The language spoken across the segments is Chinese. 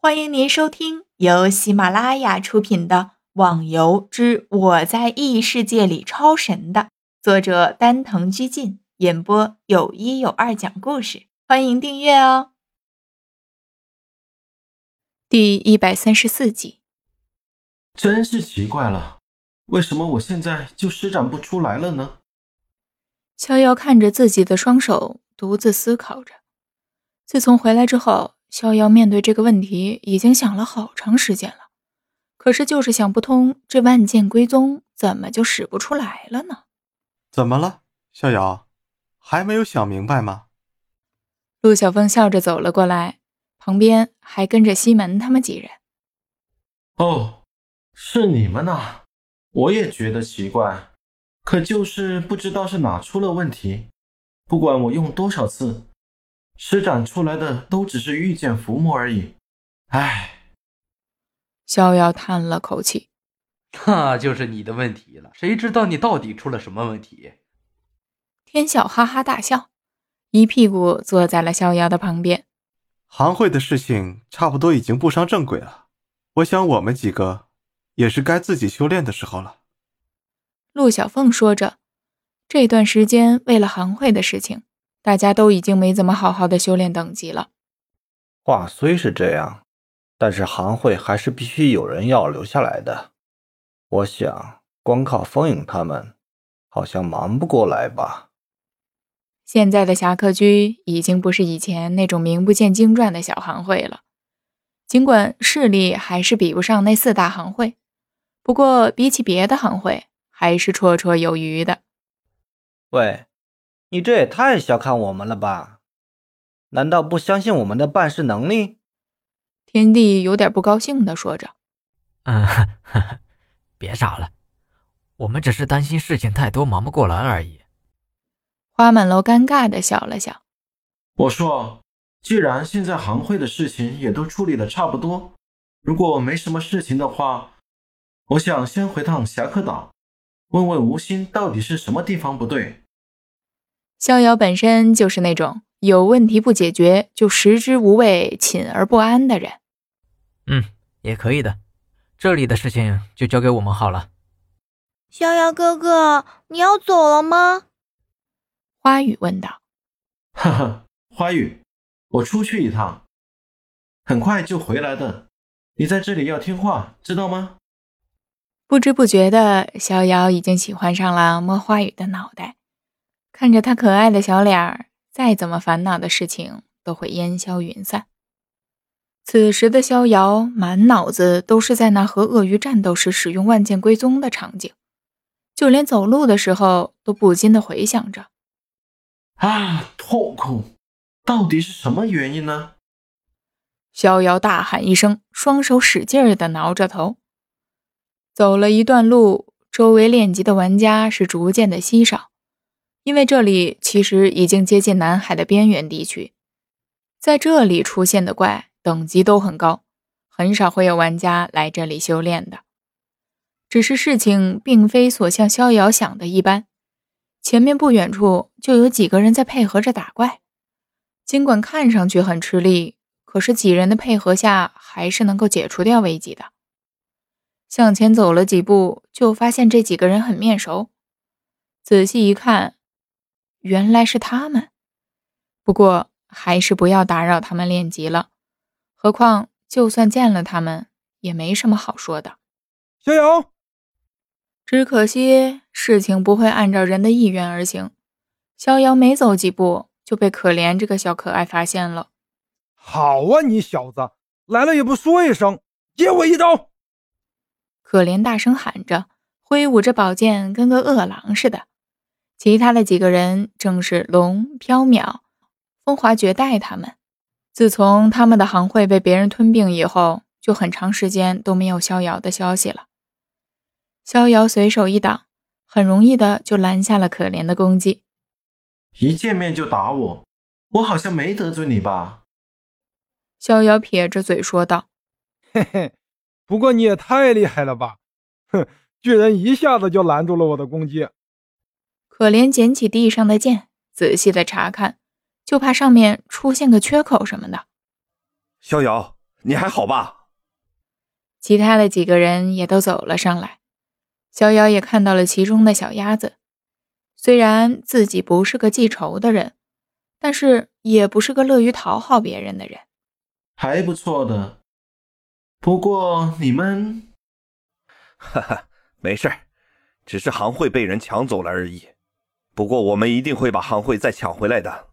欢迎您收听由喜马拉雅出品的《网游之我在异世界里超神》的作者丹藤居进演播，有一有二讲故事。欢迎订阅哦。第一百三十四集，真是奇怪了，为什么我现在就施展不出来了呢？逍遥看着自己的双手，独自思考着。自从回来之后。逍遥面对这个问题已经想了好长时间了，可是就是想不通，这万剑归宗怎么就使不出来了呢？怎么了，逍遥，还没有想明白吗？陆小凤笑着走了过来，旁边还跟着西门他们几人。哦，是你们呐！我也觉得奇怪，可就是不知道是哪出了问题，不管我用多少次。施展出来的都只是御剑伏魔而已，唉。逍遥叹了口气，那就是你的问题了。谁知道你到底出了什么问题？天晓哈哈大笑，一屁股坐在了逍遥的旁边。行会的事情差不多已经步上正轨了，我想我们几个也是该自己修炼的时候了。陆小凤说着，这段时间为了行会的事情。大家都已经没怎么好好的修炼等级了。话虽是这样，但是行会还是必须有人要留下来的。我想，光靠风影他们，好像忙不过来吧。现在的侠客居已经不是以前那种名不见经传的小行会了，尽管势力还是比不上那四大行会，不过比起别的行会，还是绰绰有余的。喂。你这也太小看我们了吧？难道不相信我们的办事能力？天帝有点不高兴的说着：“嗯，别傻了，我们只是担心事情太多，忙不过来而已。”花满楼尴尬的笑了笑：“我说，既然现在行会的事情也都处理的差不多，如果没什么事情的话，我想先回趟侠客岛，问问吴心到底是什么地方不对。”逍遥本身就是那种有问题不解决就食之无味、寝而不安的人。嗯，也可以的。这里的事情就交给我们好了。逍遥哥哥，你要走了吗？花语问道。哈哈，花语，我出去一趟，很快就回来的。你在这里要听话，知道吗？不知不觉的，逍遥已经喜欢上了摸花语的脑袋。看着他可爱的小脸儿，再怎么烦恼的事情都会烟消云散。此时的逍遥满脑子都是在那和鳄鱼战斗时使用万剑归宗的场景，就连走路的时候都不禁的回想着：“啊，痛苦！到底是什么原因呢？”逍遥大喊一声，双手使劲儿的挠着头。走了一段路，周围练级的玩家是逐渐的稀少。因为这里其实已经接近南海的边缘地区，在这里出现的怪等级都很高，很少会有玩家来这里修炼的。只是事情并非所像逍遥想的一般，前面不远处就有几个人在配合着打怪，尽管看上去很吃力，可是几人的配合下还是能够解除掉危机的。向前走了几步，就发现这几个人很面熟，仔细一看。原来是他们，不过还是不要打扰他们练级了。何况就算见了他们，也没什么好说的。逍遥，只可惜事情不会按照人的意愿而行。逍遥没走几步，就被可怜这个小可爱发现了。好啊，你小子来了也不说一声，接我一刀！可怜大声喊着，挥舞着宝剑，跟个饿狼似的。其他的几个人正是龙缥缈、风华绝代他们。自从他们的行会被别人吞并以后，就很长时间都没有逍遥的消息了。逍遥随手一挡，很容易的就拦下了可怜的攻击。一见面就打我，我好像没得罪你吧？逍遥撇着嘴说道：“嘿嘿，不过你也太厉害了吧！哼，居然一下子就拦住了我的攻击。”可怜捡起地上的剑，仔细的查看，就怕上面出现个缺口什么的。逍遥，你还好吧？其他的几个人也都走了上来。逍遥也看到了其中的小鸭子，虽然自己不是个记仇的人，但是也不是个乐于讨好别人的人，还不错的。不过你们，哈哈，没事只是行会被人抢走了而已。不过我们一定会把行会再抢回来的。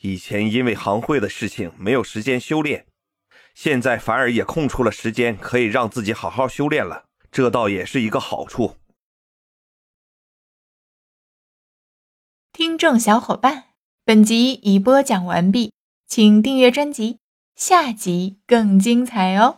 以前因为行会的事情没有时间修炼，现在反而也空出了时间，可以让自己好好修炼了。这倒也是一个好处。听众小伙伴，本集已播讲完毕，请订阅专辑，下集更精彩哦。